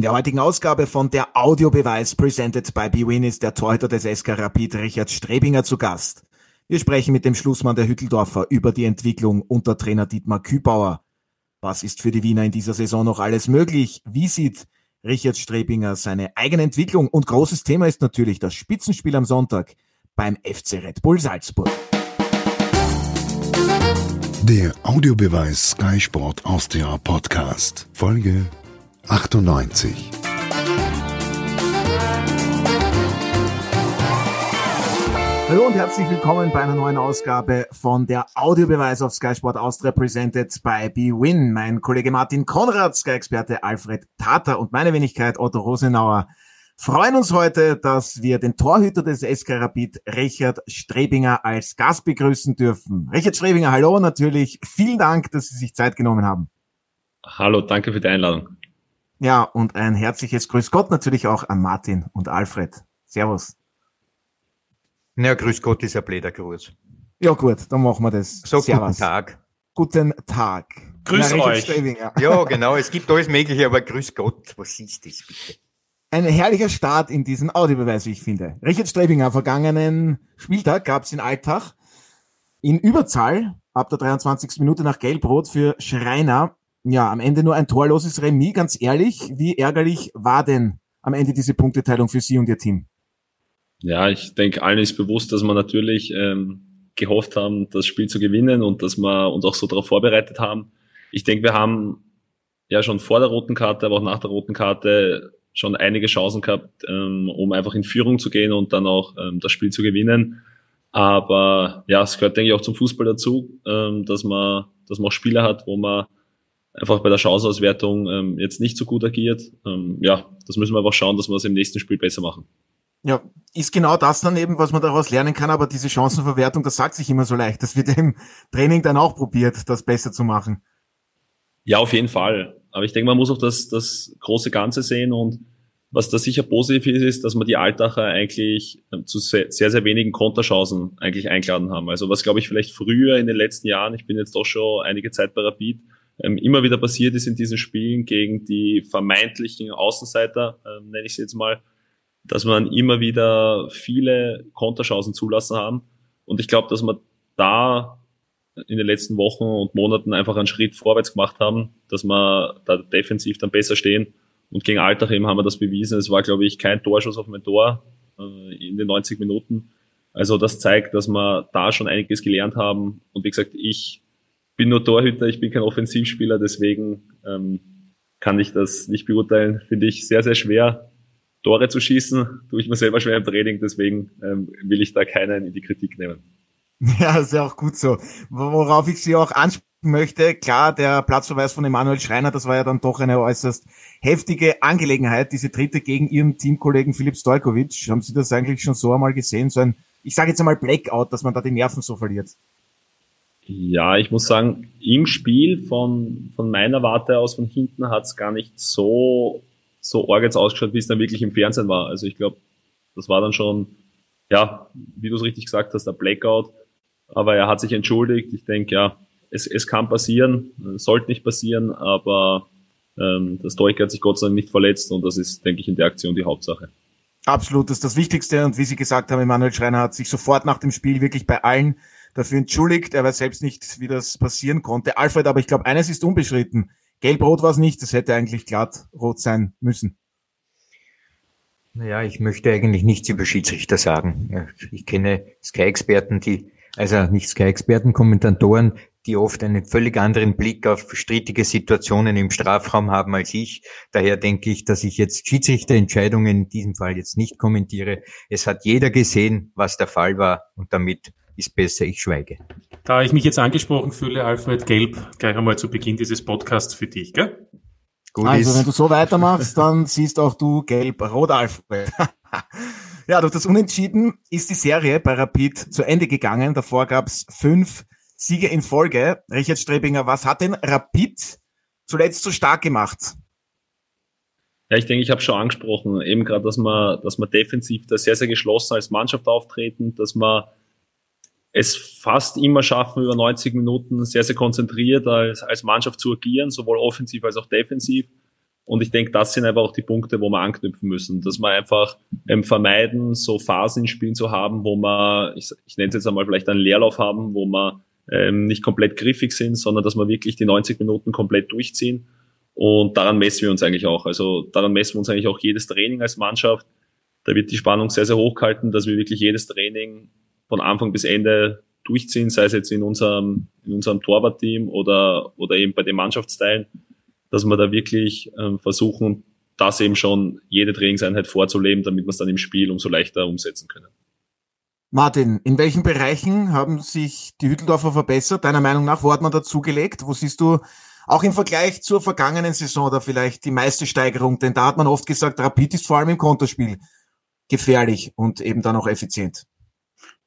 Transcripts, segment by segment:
In der heutigen Ausgabe von der Audiobeweis presented by BWin ist der Torhüter des SK Rapid Richard Strebinger zu Gast. Wir sprechen mit dem Schlussmann der Hütteldorfer über die Entwicklung unter Trainer Dietmar Kübauer. Was ist für die Wiener in dieser Saison noch alles möglich? Wie sieht Richard Strebinger seine eigene Entwicklung? Und großes Thema ist natürlich das Spitzenspiel am Sonntag beim FC Red Bull Salzburg. Der Audiobeweis Sky Sport Austria Podcast, Folge 98. Hallo und herzlich willkommen bei einer neuen Ausgabe von der Audiobeweis auf Sky Sport Austria presented by BWin. Mein Kollege Martin Konrad, Sky-Experte Alfred Tata und meine Wenigkeit Otto Rosenauer freuen uns heute, dass wir den Torhüter des SK Rapid, Richard Strebinger, als Gast begrüßen dürfen. Richard Strebinger, hallo natürlich. Vielen Dank, dass Sie sich Zeit genommen haben. Hallo, danke für die Einladung. Ja, und ein herzliches Grüß Gott natürlich auch an Martin und Alfred. Servus. Na, Grüß Gott ist ein bläder Gruß. Ja gut, dann machen wir das. So, Servus. guten Tag. Guten Tag. Grüß Na, euch. Ja, genau, es gibt alles Mögliche, aber Grüß Gott, was ist das bitte? Ein herrlicher Start in diesen Audiobeweis, wie ich finde. Richard Strebinger, vergangenen Spieltag gab es in Alltag in Überzahl ab der 23. Minute nach Gelbrot für Schreiner ja, am Ende nur ein torloses Remis. Ganz ehrlich, wie ärgerlich war denn am Ende diese Punkteteilung für Sie und Ihr Team? Ja, ich denke, allen ist bewusst, dass wir natürlich ähm, gehofft haben, das Spiel zu gewinnen und dass wir uns auch so darauf vorbereitet haben. Ich denke, wir haben ja schon vor der roten Karte, aber auch nach der roten Karte schon einige Chancen gehabt, ähm, um einfach in Führung zu gehen und dann auch ähm, das Spiel zu gewinnen. Aber ja, es gehört, denke ich, auch zum Fußball dazu, ähm, dass man, dass man auch Spieler hat, wo man einfach bei der Chanceauswertung ähm, jetzt nicht so gut agiert. Ähm, ja, das müssen wir einfach schauen, dass wir das im nächsten Spiel besser machen. Ja, ist genau das dann eben, was man daraus lernen kann, aber diese Chancenverwertung, das sagt sich immer so leicht. Das wird im Training dann auch probiert, das besser zu machen. Ja, auf jeden Fall. Aber ich denke, man muss auch das, das große Ganze sehen und was da sicher positiv ist, ist, dass wir die Altacher eigentlich ähm, zu sehr, sehr, sehr wenigen Konterchancen eigentlich eingeladen haben. Also was, glaube ich, vielleicht früher in den letzten Jahren, ich bin jetzt doch schon einige Zeit bei Rapid, ähm, immer wieder passiert ist in diesen Spielen gegen die vermeintlichen Außenseiter, ähm, nenne ich sie jetzt mal, dass man immer wieder viele Konterchancen zulassen haben. Und ich glaube, dass wir da in den letzten Wochen und Monaten einfach einen Schritt vorwärts gemacht haben, dass wir da defensiv dann besser stehen. Und gegen Alltag eben haben wir das bewiesen. Es war, glaube ich, kein Torschuss auf mein Tor äh, in den 90 Minuten. Also das zeigt, dass wir da schon einiges gelernt haben. Und wie gesagt, ich bin nur Torhüter, ich bin kein Offensivspieler, deswegen ähm, kann ich das nicht beurteilen. Finde ich sehr, sehr schwer, Tore zu schießen. Tue ich mir selber schwer im Training, deswegen ähm, will ich da keinen in die Kritik nehmen. Ja, ist ja auch gut so. Worauf ich Sie auch ansprechen möchte, klar, der Platzverweis von Emanuel Schreiner, das war ja dann doch eine äußerst heftige Angelegenheit, diese dritte gegen Ihren Teamkollegen Philipp Stojkovic. Haben Sie das eigentlich schon so einmal gesehen? So ein, ich sage jetzt einmal Blackout, dass man da die Nerven so verliert. Ja, ich muss sagen, im Spiel von, von meiner Warte aus von hinten hat es gar nicht so, so arg jetzt ausgeschaut, wie es dann wirklich im Fernsehen war. Also ich glaube, das war dann schon, ja, wie du es richtig gesagt hast, der Blackout. Aber er hat sich entschuldigt. Ich denke, ja, es, es kann passieren, sollte nicht passieren, aber ähm, das Stoiker hat sich Gott sei Dank nicht verletzt und das ist, denke ich, in der Aktion die Hauptsache. Absolut, das ist das Wichtigste und wie Sie gesagt haben, Emanuel Schreiner hat sich sofort nach dem Spiel wirklich bei allen dafür entschuldigt. Er weiß selbst nicht, wie das passieren konnte. Alfred, aber ich glaube, eines ist unbeschritten. Gelb-Rot war es nicht, das hätte eigentlich glatt rot sein müssen. Naja, ich möchte eigentlich nichts über Schiedsrichter sagen. Ich kenne Sky-Experten, die, also nicht Sky-Experten, Kommentatoren, die oft einen völlig anderen Blick auf strittige Situationen im Strafraum haben als ich. Daher denke ich, dass ich jetzt Schiedsrichterentscheidungen in diesem Fall jetzt nicht kommentiere. Es hat jeder gesehen, was der Fall war und damit ist besser, ich schweige. Da ich mich jetzt angesprochen fühle, Alfred Gelb, gleich einmal zu Beginn dieses Podcasts für dich, gell? Gut also, ist. wenn du so weitermachst, dann siehst auch du gelb-rot, Alfred. ja, durch das Unentschieden ist die Serie bei Rapid zu Ende gegangen. Davor gab's fünf Siege in Folge. Richard Strebinger, was hat denn Rapid zuletzt so stark gemacht? Ja, ich denke, ich habe schon angesprochen, eben gerade, dass man, dass man defensiv da sehr, sehr geschlossen als Mannschaft auftreten, dass man es fast immer schaffen, über 90 Minuten sehr, sehr konzentriert als, als Mannschaft zu agieren, sowohl offensiv als auch defensiv. Und ich denke, das sind einfach auch die Punkte, wo wir anknüpfen müssen, dass wir einfach ähm, vermeiden, so Phasen in Spielen zu haben, wo wir, ich, ich nenne es jetzt einmal vielleicht einen Leerlauf haben, wo wir ähm, nicht komplett griffig sind, sondern dass wir wirklich die 90 Minuten komplett durchziehen. Und daran messen wir uns eigentlich auch. Also daran messen wir uns eigentlich auch jedes Training als Mannschaft. Da wird die Spannung sehr, sehr hoch gehalten, dass wir wirklich jedes Training von Anfang bis Ende durchziehen, sei es jetzt in unserem, in unserem Torwartteam oder, oder eben bei den Mannschaftsteilen, dass wir da wirklich ähm, versuchen, das eben schon jede Trainingseinheit vorzuleben, damit wir es dann im Spiel umso leichter umsetzen können. Martin, in welchen Bereichen haben sich die Hütteldorfer verbessert? Deiner Meinung nach, wo hat man dazugelegt? Wo siehst du auch im Vergleich zur vergangenen Saison da vielleicht die meiste Steigerung? Denn da hat man oft gesagt, Rapid ist vor allem im Konterspiel gefährlich und eben dann auch effizient.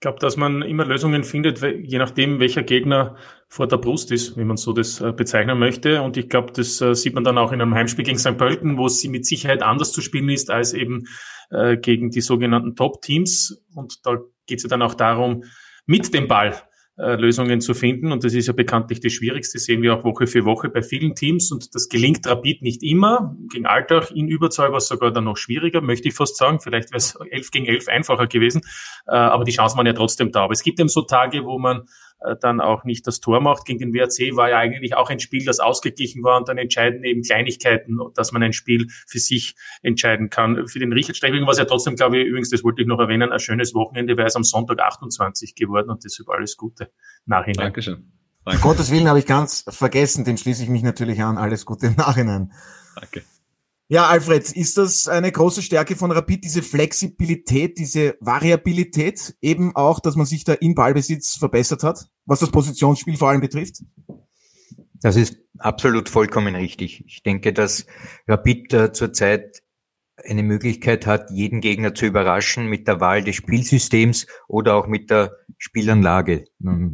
Ich glaube, dass man immer Lösungen findet, je nachdem, welcher Gegner vor der Brust ist, wie man so das äh, bezeichnen möchte. Und ich glaube, das äh, sieht man dann auch in einem Heimspiel gegen St. Pölten, wo es mit Sicherheit anders zu spielen ist als eben äh, gegen die sogenannten Top-Teams. Und da geht es ja dann auch darum, mit dem Ball äh, Lösungen zu finden. Und das ist ja bekanntlich das Schwierigste, sehen wir auch Woche für Woche bei vielen Teams. Und das gelingt Rapid nicht immer. Gegen Alltag in Überzahl war es sogar dann noch schwieriger, möchte ich fast sagen. Vielleicht wäre es 11 gegen 11 einfacher gewesen. Äh, aber die Chancen waren ja trotzdem da. Aber es gibt eben so Tage, wo man dann auch nicht das Tor macht. Gegen den WRC war ja eigentlich auch ein Spiel, das ausgeglichen war und dann entscheiden eben Kleinigkeiten, dass man ein Spiel für sich entscheiden kann. Für den Richard Streibing war es ja trotzdem, glaube ich, übrigens, das wollte ich noch erwähnen, ein schönes Wochenende, weil es am Sonntag 28 geworden und deshalb alles Gute nachhinein. Dankeschön. Danke. Gottes Willen habe ich ganz vergessen, dem schließe ich mich natürlich an. Alles Gute im Nachhinein. Danke. Ja, Alfred, ist das eine große Stärke von Rapid, diese Flexibilität, diese Variabilität, eben auch, dass man sich da im Ballbesitz verbessert hat, was das Positionsspiel vor allem betrifft? Das ist absolut vollkommen richtig. Ich denke, dass Rapid äh, zurzeit eine Möglichkeit hat, jeden Gegner zu überraschen mit der Wahl des Spielsystems oder auch mit der Spielanlage.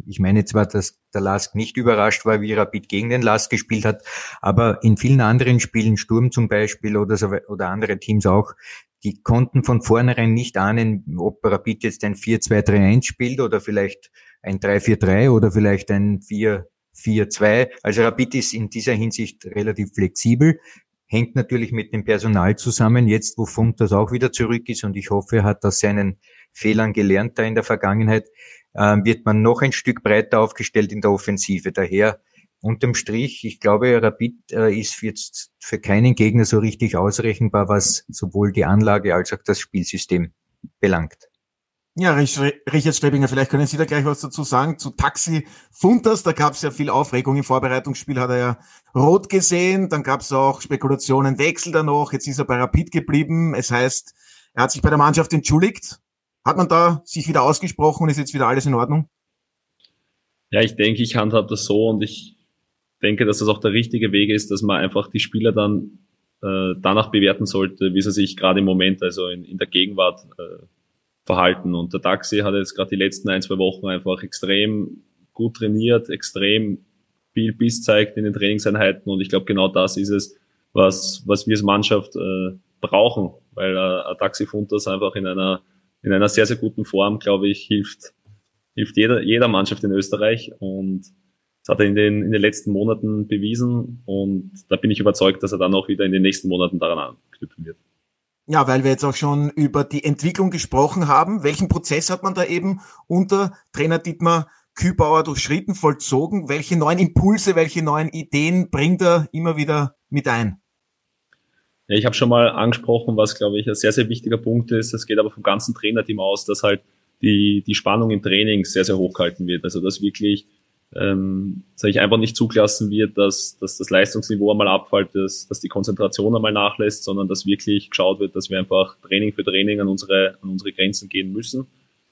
Ich meine zwar, dass der Lask nicht überrascht war, wie Rapid gegen den Lask gespielt hat, aber in vielen anderen Spielen, Sturm zum Beispiel oder, so, oder andere Teams auch, die konnten von vornherein nicht ahnen, ob Rapid jetzt ein 4-2-3-1 spielt oder vielleicht ein 3-4-3 oder vielleicht ein 4-4-2. Also Rapid ist in dieser Hinsicht relativ flexibel hängt natürlich mit dem Personal zusammen, jetzt wo Funk das auch wieder zurück ist und ich hoffe, er hat aus seinen Fehlern gelernt da in der Vergangenheit, äh, wird man noch ein Stück breiter aufgestellt in der Offensive. Daher unterm Strich, ich glaube, Rapid äh, ist jetzt für keinen Gegner so richtig ausrechenbar, was sowohl die Anlage als auch das Spielsystem belangt. Ja, Richard Strebinger, vielleicht können Sie da gleich was dazu sagen. Zu Taxi Funtas, da gab es ja viel Aufregung im Vorbereitungsspiel, hat er ja rot gesehen, dann gab es auch Spekulationen, Wechsel da noch, jetzt ist er bei Rapid geblieben. Es heißt, er hat sich bei der Mannschaft entschuldigt. Hat man da sich wieder ausgesprochen und ist jetzt wieder alles in Ordnung? Ja, ich denke, ich handhabe das so und ich denke, dass das auch der richtige Weg ist, dass man einfach die Spieler dann äh, danach bewerten sollte, wie sie sich gerade im Moment, also in, in der Gegenwart, äh, verhalten. Und der Taxi hat jetzt gerade die letzten ein, zwei Wochen einfach extrem gut trainiert, extrem viel Biss zeigt in den Trainingseinheiten. Und ich glaube, genau das ist es, was, was wir als Mannschaft äh, brauchen, weil äh, ein Taxi-Funtas einfach in einer, in einer sehr, sehr guten Form, glaube ich, hilft, hilft jeder, jeder Mannschaft in Österreich. Und das hat er in den, in den letzten Monaten bewiesen. Und da bin ich überzeugt, dass er dann auch wieder in den nächsten Monaten daran anknüpfen wird. Ja, weil wir jetzt auch schon über die Entwicklung gesprochen haben. Welchen Prozess hat man da eben unter Trainer Dietmar Kübauer durchschritten, vollzogen? Welche neuen Impulse, welche neuen Ideen bringt er immer wieder mit ein? Ja, ich habe schon mal angesprochen, was, glaube ich, ein sehr, sehr wichtiger Punkt ist. Das geht aber vom ganzen Trainerteam aus, dass halt die, die Spannung im Training sehr, sehr hoch gehalten wird. Also dass wirklich ähm, sage ich einfach nicht zugelassen wird, dass, dass das Leistungsniveau einmal abfällt, dass, dass die Konzentration einmal nachlässt, sondern dass wirklich geschaut wird, dass wir einfach Training für Training an unsere, an unsere Grenzen gehen müssen,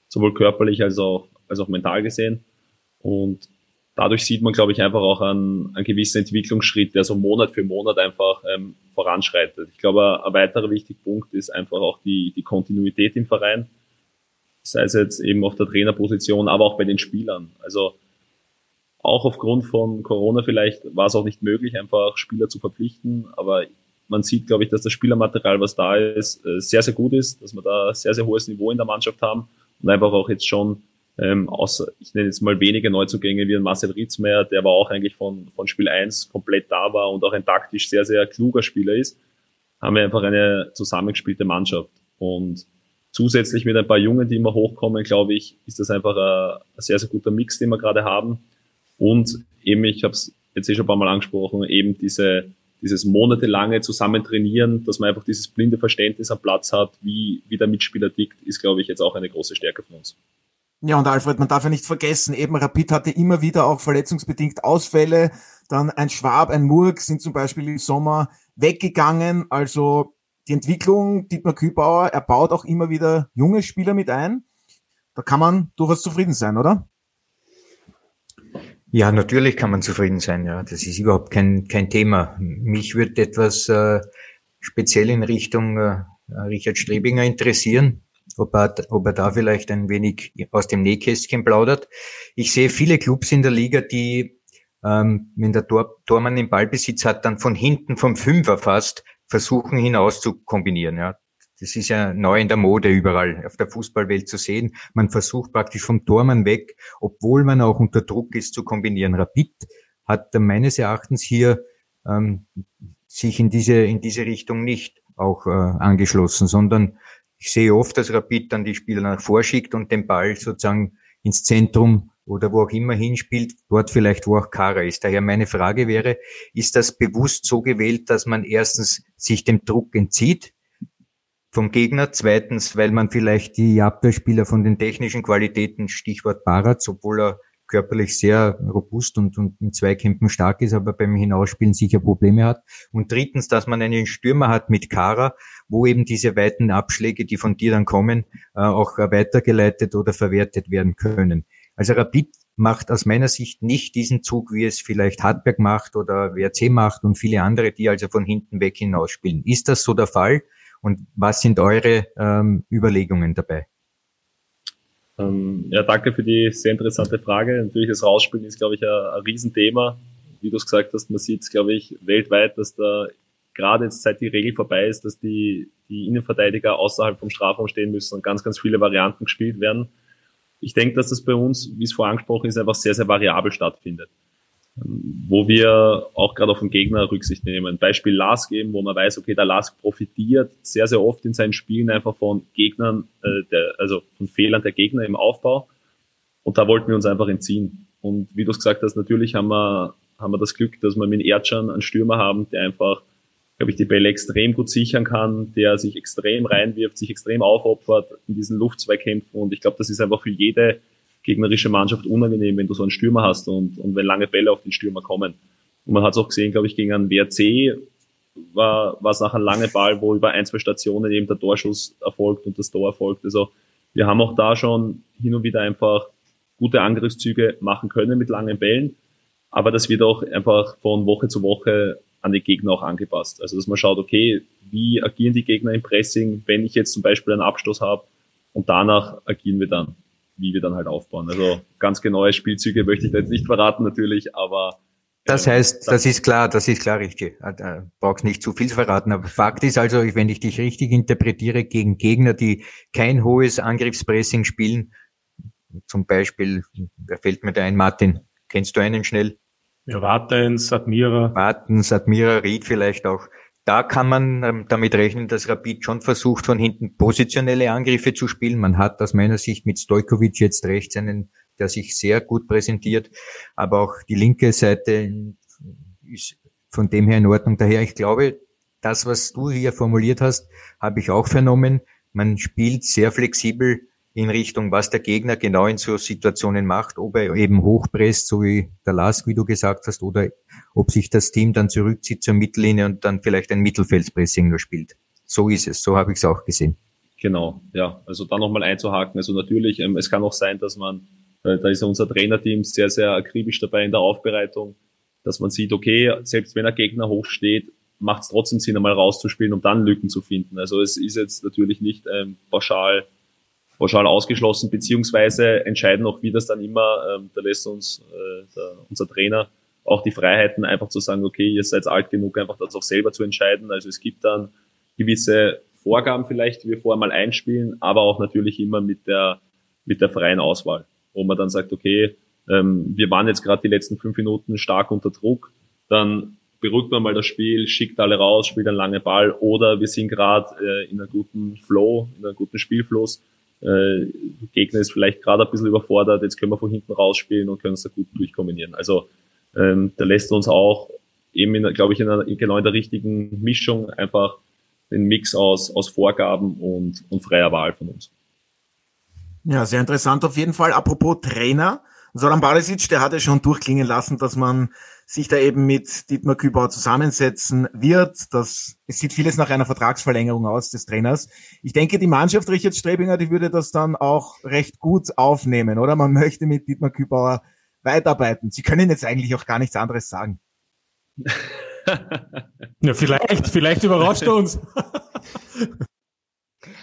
sowohl körperlich als auch, als auch mental gesehen. Und dadurch sieht man, glaube ich, einfach auch einen, einen gewissen Entwicklungsschritt, der so Monat für Monat einfach ähm, voranschreitet. Ich glaube, ein weiterer wichtiger Punkt ist einfach auch die, die Kontinuität im Verein, sei es jetzt eben auf der Trainerposition, aber auch bei den Spielern. Also auch aufgrund von Corona vielleicht war es auch nicht möglich, einfach Spieler zu verpflichten. Aber man sieht, glaube ich, dass das Spielermaterial, was da ist, äh, sehr, sehr gut ist, dass wir da sehr, sehr hohes Niveau in der Mannschaft haben und einfach auch jetzt schon ähm, außer, ich nenne jetzt mal wenige Neuzugänge wie ein Marcel Ritzmeier, der aber auch eigentlich von, von Spiel 1 komplett da war und auch ein taktisch sehr, sehr kluger Spieler ist, haben wir einfach eine zusammengespielte Mannschaft. Und zusätzlich mit ein paar Jungen, die immer hochkommen, glaube ich, ist das einfach ein, ein sehr, sehr guter Mix, den wir gerade haben. Und eben, ich habe es jetzt eh schon ein paar Mal angesprochen, eben diese, dieses monatelange Zusammentrainieren, dass man einfach dieses blinde Verständnis am Platz hat, wie, wie der Mitspieler tickt, ist, glaube ich, jetzt auch eine große Stärke von uns. Ja, und Alfred, man darf ja nicht vergessen, eben Rapid hatte immer wieder auch verletzungsbedingt Ausfälle. Dann ein Schwab, ein Murg sind zum Beispiel im Sommer weggegangen. Also die Entwicklung, Dietmar Kübauer, er baut auch immer wieder junge Spieler mit ein. Da kann man durchaus zufrieden sein, oder? Ja, natürlich kann man zufrieden sein. Ja, das ist überhaupt kein, kein Thema. Mich würde etwas äh, speziell in Richtung äh, Richard Strebinger interessieren ob er, ob er da vielleicht ein wenig aus dem Nähkästchen plaudert. Ich sehe viele Clubs in der Liga, die, ähm, wenn der Tor, Tormann den Ballbesitz hat, dann von hinten vom Fünfer fast versuchen hinaus zu kombinieren. Ja. Das ist ja neu in der Mode überall auf der Fußballwelt zu sehen. Man versucht praktisch vom Tormann weg, obwohl man auch unter Druck ist, zu kombinieren. Rapid hat meines Erachtens hier ähm, sich in diese, in diese Richtung nicht auch äh, angeschlossen, sondern ich sehe oft, dass Rapid dann die Spieler nach vorschickt und den Ball sozusagen ins Zentrum oder wo auch immer hinspielt, dort vielleicht, wo auch Kara ist. Daher meine Frage wäre, ist das bewusst so gewählt, dass man erstens sich dem Druck entzieht vom Gegner, zweitens, weil man vielleicht die Abwehrspieler von den technischen Qualitäten, Stichwort Baratz, obwohl er körperlich sehr robust und, und in Zweikämpfen stark ist, aber beim Hinausspielen sicher Probleme hat. Und drittens, dass man einen Stürmer hat mit Kara, wo eben diese weiten Abschläge, die von dir dann kommen, äh, auch weitergeleitet oder verwertet werden können. Also Rapid macht aus meiner Sicht nicht diesen Zug, wie es vielleicht Hartberg macht oder WRC macht und viele andere, die also von hinten weg hinausspielen. Ist das so der Fall? Und was sind eure ähm, Überlegungen dabei? Ähm, ja, danke für die sehr interessante Frage. Natürlich, das Rausspielen ist, glaube ich, ein, ein Riesenthema. Wie du es gesagt hast, man sieht es, glaube ich, weltweit, dass da gerade jetzt seit die Regel vorbei ist, dass die, die Innenverteidiger außerhalb vom Strafraum stehen müssen und ganz, ganz viele Varianten gespielt werden. Ich denke, dass das bei uns, wie es vorher angesprochen ist, einfach sehr, sehr variabel stattfindet wo wir auch gerade auf den Gegner Rücksicht nehmen. Beispiel Lask eben, wo man weiß, okay, der Lask profitiert sehr, sehr oft in seinen Spielen einfach von Gegnern, äh, der, also von Fehlern der Gegner im Aufbau. Und da wollten wir uns einfach entziehen. Und wie du es gesagt hast, natürlich haben wir, haben wir das Glück, dass wir mit Erdschan einen Stürmer haben, der einfach, glaube ich, die Bälle extrem gut sichern kann, der sich extrem reinwirft, sich extrem aufopfert in diesen Luftzweikämpfen. Und ich glaube, das ist einfach für jede gegnerische Mannschaft unangenehm, wenn du so einen Stürmer hast und, und wenn lange Bälle auf den Stürmer kommen. Und man hat es auch gesehen, glaube ich, gegen einen WRC war, es nachher ein langer Ball, wo über ein, zwei Stationen eben der Torschuss erfolgt und das Tor erfolgt. Also wir haben auch da schon hin und wieder einfach gute Angriffszüge machen können mit langen Bällen, aber das wird auch einfach von Woche zu Woche an die Gegner auch angepasst. Also dass man schaut, okay, wie agieren die Gegner im Pressing, wenn ich jetzt zum Beispiel einen Abstoß habe und danach agieren wir dann wie wir dann halt aufbauen. Also ganz genaue Spielzüge möchte ich da jetzt nicht verraten natürlich, aber das ähm, heißt, das ist klar, das ist klar richtig. Äh, äh brauchst nicht zu viel verraten. Aber Fakt ist also, wenn ich dich richtig interpretiere, gegen Gegner, die kein hohes Angriffspressing spielen, zum Beispiel, wer fällt mir da ein, Martin? Kennst du einen schnell? Ja, Wartens, Admira. Wartens, Admira, Ried vielleicht auch da kann man ähm, damit rechnen, dass Rapid schon versucht, von hinten positionelle Angriffe zu spielen. Man hat aus meiner Sicht mit Stojkovic jetzt rechts einen, der sich sehr gut präsentiert, aber auch die linke Seite ist von dem her in Ordnung. Daher, ich glaube, das, was du hier formuliert hast, habe ich auch vernommen. Man spielt sehr flexibel in Richtung, was der Gegner genau in so Situationen macht, ob er eben hochpresst, so wie der Lask, wie du gesagt hast, oder ob sich das Team dann zurückzieht zur Mittellinie und dann vielleicht ein Mittelfeldspressing nur spielt. So ist es, so habe ich es auch gesehen. Genau, ja, also da nochmal einzuhaken. Also natürlich, ähm, es kann auch sein, dass man, äh, da ist unser Trainerteam sehr, sehr akribisch dabei in der Aufbereitung, dass man sieht, okay, selbst wenn der Gegner hoch steht, macht es trotzdem Sinn, einmal rauszuspielen, um dann Lücken zu finden. Also es ist jetzt natürlich nicht ähm, pauschal pauschal ausgeschlossen, beziehungsweise entscheiden auch wie das dann immer, ähm, da lässt uns äh, der, unser Trainer auch die Freiheiten einfach zu sagen, okay, ihr seid alt genug, einfach das auch selber zu entscheiden. Also es gibt dann gewisse Vorgaben vielleicht, die wir vorher mal einspielen, aber auch natürlich immer mit der, mit der freien Auswahl. wo man dann sagt, okay, ähm, wir waren jetzt gerade die letzten fünf Minuten stark unter Druck, dann beruhigt man mal das Spiel, schickt alle raus, spielt einen langen Ball oder wir sind gerade äh, in einem guten Flow, in einem guten Spielfluss. Äh, Gegner ist vielleicht gerade ein bisschen überfordert, jetzt können wir von hinten rausspielen und können es da gut durchkombinieren. Also ähm, da lässt uns auch eben, glaube ich, in einer, genau in der richtigen Mischung einfach den Mix aus, aus Vorgaben und, und freier Wahl von uns. Ja, sehr interessant auf jeden Fall. Apropos Trainer, Soran Barisic, der hat ja schon durchklingen lassen, dass man sich da eben mit Dietmar Kübauer zusammensetzen wird. Das, es sieht vieles nach einer Vertragsverlängerung aus des Trainers. Ich denke, die Mannschaft Richard Strebinger, die würde das dann auch recht gut aufnehmen, oder? Man möchte mit Dietmar Kübauer weiterarbeiten. Sie können jetzt eigentlich auch gar nichts anderes sagen. ja, vielleicht, vielleicht überrascht er uns.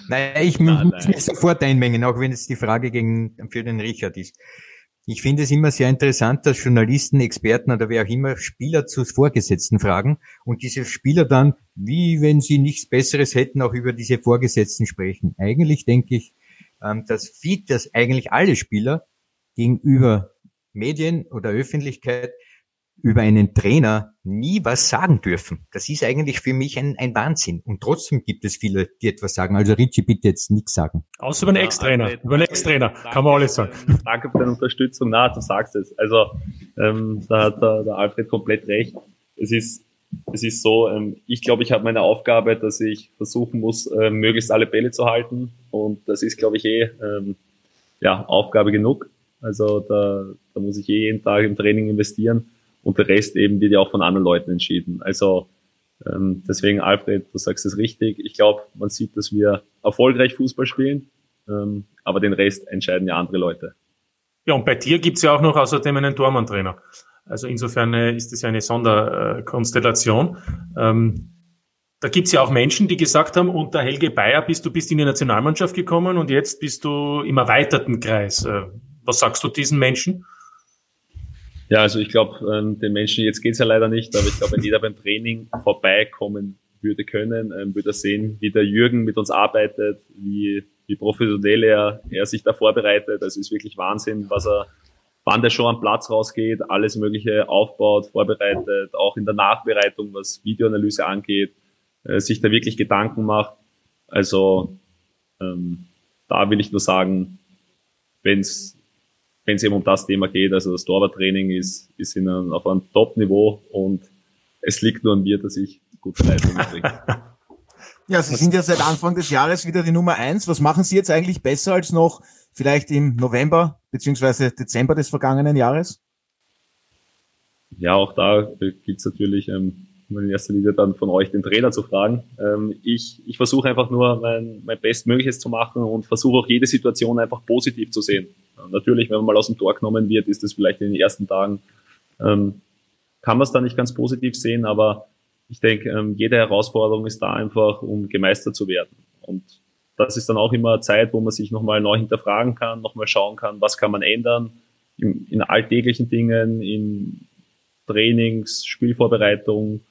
Naja, ich nein, muss mich sofort einmengen, auch wenn es die Frage gegen, für den Richard ist. Ich finde es immer sehr interessant, dass Journalisten, Experten oder wer auch immer Spieler zu Vorgesetzten fragen und diese Spieler dann, wie wenn sie nichts Besseres hätten, auch über diese Vorgesetzten sprechen. Eigentlich denke ich, ähm, dass, viel, dass eigentlich alle Spieler gegenüber Medien oder Öffentlichkeit über einen Trainer nie was sagen dürfen. Das ist eigentlich für mich ein, ein Wahnsinn. Und trotzdem gibt es viele, die etwas sagen. Also Richie, bitte jetzt nichts sagen. Außer über einen Ex-Trainer. über einen Ex-Trainer. Kann man alles sagen. Danke für deine Unterstützung. Na, du sagst es. Also, ähm, da hat der, der Alfred komplett recht. Es ist, es ist so, ähm, ich glaube, ich habe meine Aufgabe, dass ich versuchen muss, äh, möglichst alle Bälle zu halten. Und das ist, glaube ich, eh, ähm, ja, Aufgabe genug. Also da, da muss ich eh jeden Tag im Training investieren und der Rest eben wird ja auch von anderen Leuten entschieden. Also ähm, deswegen, Alfred, du sagst es richtig. Ich glaube, man sieht, dass wir erfolgreich Fußball spielen, ähm, aber den Rest entscheiden ja andere Leute. Ja, und bei dir gibt's ja auch noch außerdem einen Tormann-Trainer. Also insofern äh, ist es ja eine Sonderkonstellation. Ähm, da gibt's ja auch Menschen, die gesagt haben, unter Helge Bayer bist du bist in die Nationalmannschaft gekommen und jetzt bist du im erweiterten Kreis. Was sagst du diesen Menschen? Ja, also ich glaube, ähm, den Menschen jetzt geht's ja leider nicht, aber ich glaube, wenn jeder beim Training vorbeikommen würde können, ähm, würde er sehen, wie der Jürgen mit uns arbeitet, wie, wie professionell er, er sich da vorbereitet. Also ist wirklich Wahnsinn, was er, wann der schon am Platz rausgeht, alles Mögliche aufbaut, vorbereitet, auch in der Nachbereitung, was Videoanalyse angeht, äh, sich da wirklich Gedanken macht. Also ähm, da will ich nur sagen, wenn es wenn es eben um das Thema geht. Also das Torwarttraining ist, ist in einem, auf einem Top-Niveau und es liegt nur an mir, dass ich gute Leistungen bringe. Ja, Sie sind ja seit Anfang des Jahres wieder die Nummer eins. Was machen Sie jetzt eigentlich besser als noch vielleicht im November beziehungsweise Dezember des vergangenen Jahres? Ja, auch da gibt's natürlich ähm, in erster Linie dann von euch den Trainer zu fragen. Ähm, ich ich versuche einfach nur mein, mein Bestmögliches zu machen und versuche auch jede Situation einfach positiv zu sehen. Natürlich, wenn man mal aus dem Tor genommen wird, ist das vielleicht in den ersten Tagen, ähm, kann man es da nicht ganz positiv sehen, aber ich denke, ähm, jede Herausforderung ist da einfach, um gemeistert zu werden. Und das ist dann auch immer Zeit, wo man sich nochmal neu hinterfragen kann, nochmal schauen kann, was kann man ändern in, in alltäglichen Dingen, in Trainings, Spielvorbereitung,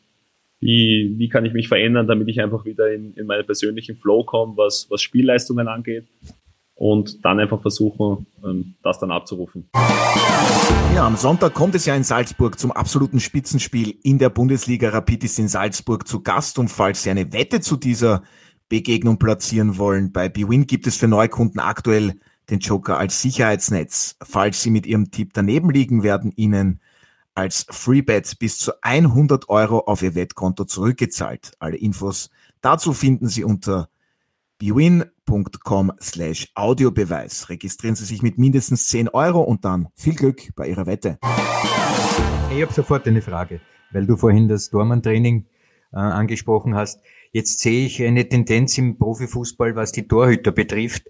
wie, wie kann ich mich verändern, damit ich einfach wieder in, in meinen persönlichen Flow komme, was, was Spielleistungen angeht und dann einfach versuchen, ähm, das dann abzurufen. Ja, am Sonntag kommt es ja in Salzburg zum absoluten Spitzenspiel in der Bundesliga. Rapid ist in Salzburg zu Gast und falls Sie eine Wette zu dieser Begegnung platzieren wollen, bei BWin gibt es für Neukunden aktuell den Joker als Sicherheitsnetz. Falls Sie mit Ihrem Tipp daneben liegen, werden Ihnen als Freebet bis zu 100 Euro auf Ihr Wettkonto zurückgezahlt. Alle Infos dazu finden Sie unter bwin.com slash Audiobeweis. Registrieren Sie sich mit mindestens 10 Euro und dann viel Glück bei Ihrer Wette. Ich habe sofort eine Frage, weil du vorhin das Dormann-Training äh, angesprochen hast. Jetzt sehe ich eine Tendenz im Profifußball, was die Torhüter betrifft,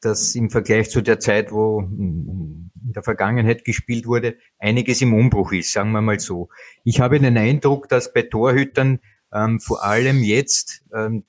dass im Vergleich zu der Zeit, wo in der Vergangenheit gespielt wurde, einiges im Umbruch ist, sagen wir mal so. Ich habe den Eindruck, dass bei Torhütern ähm, vor allem jetzt ähm,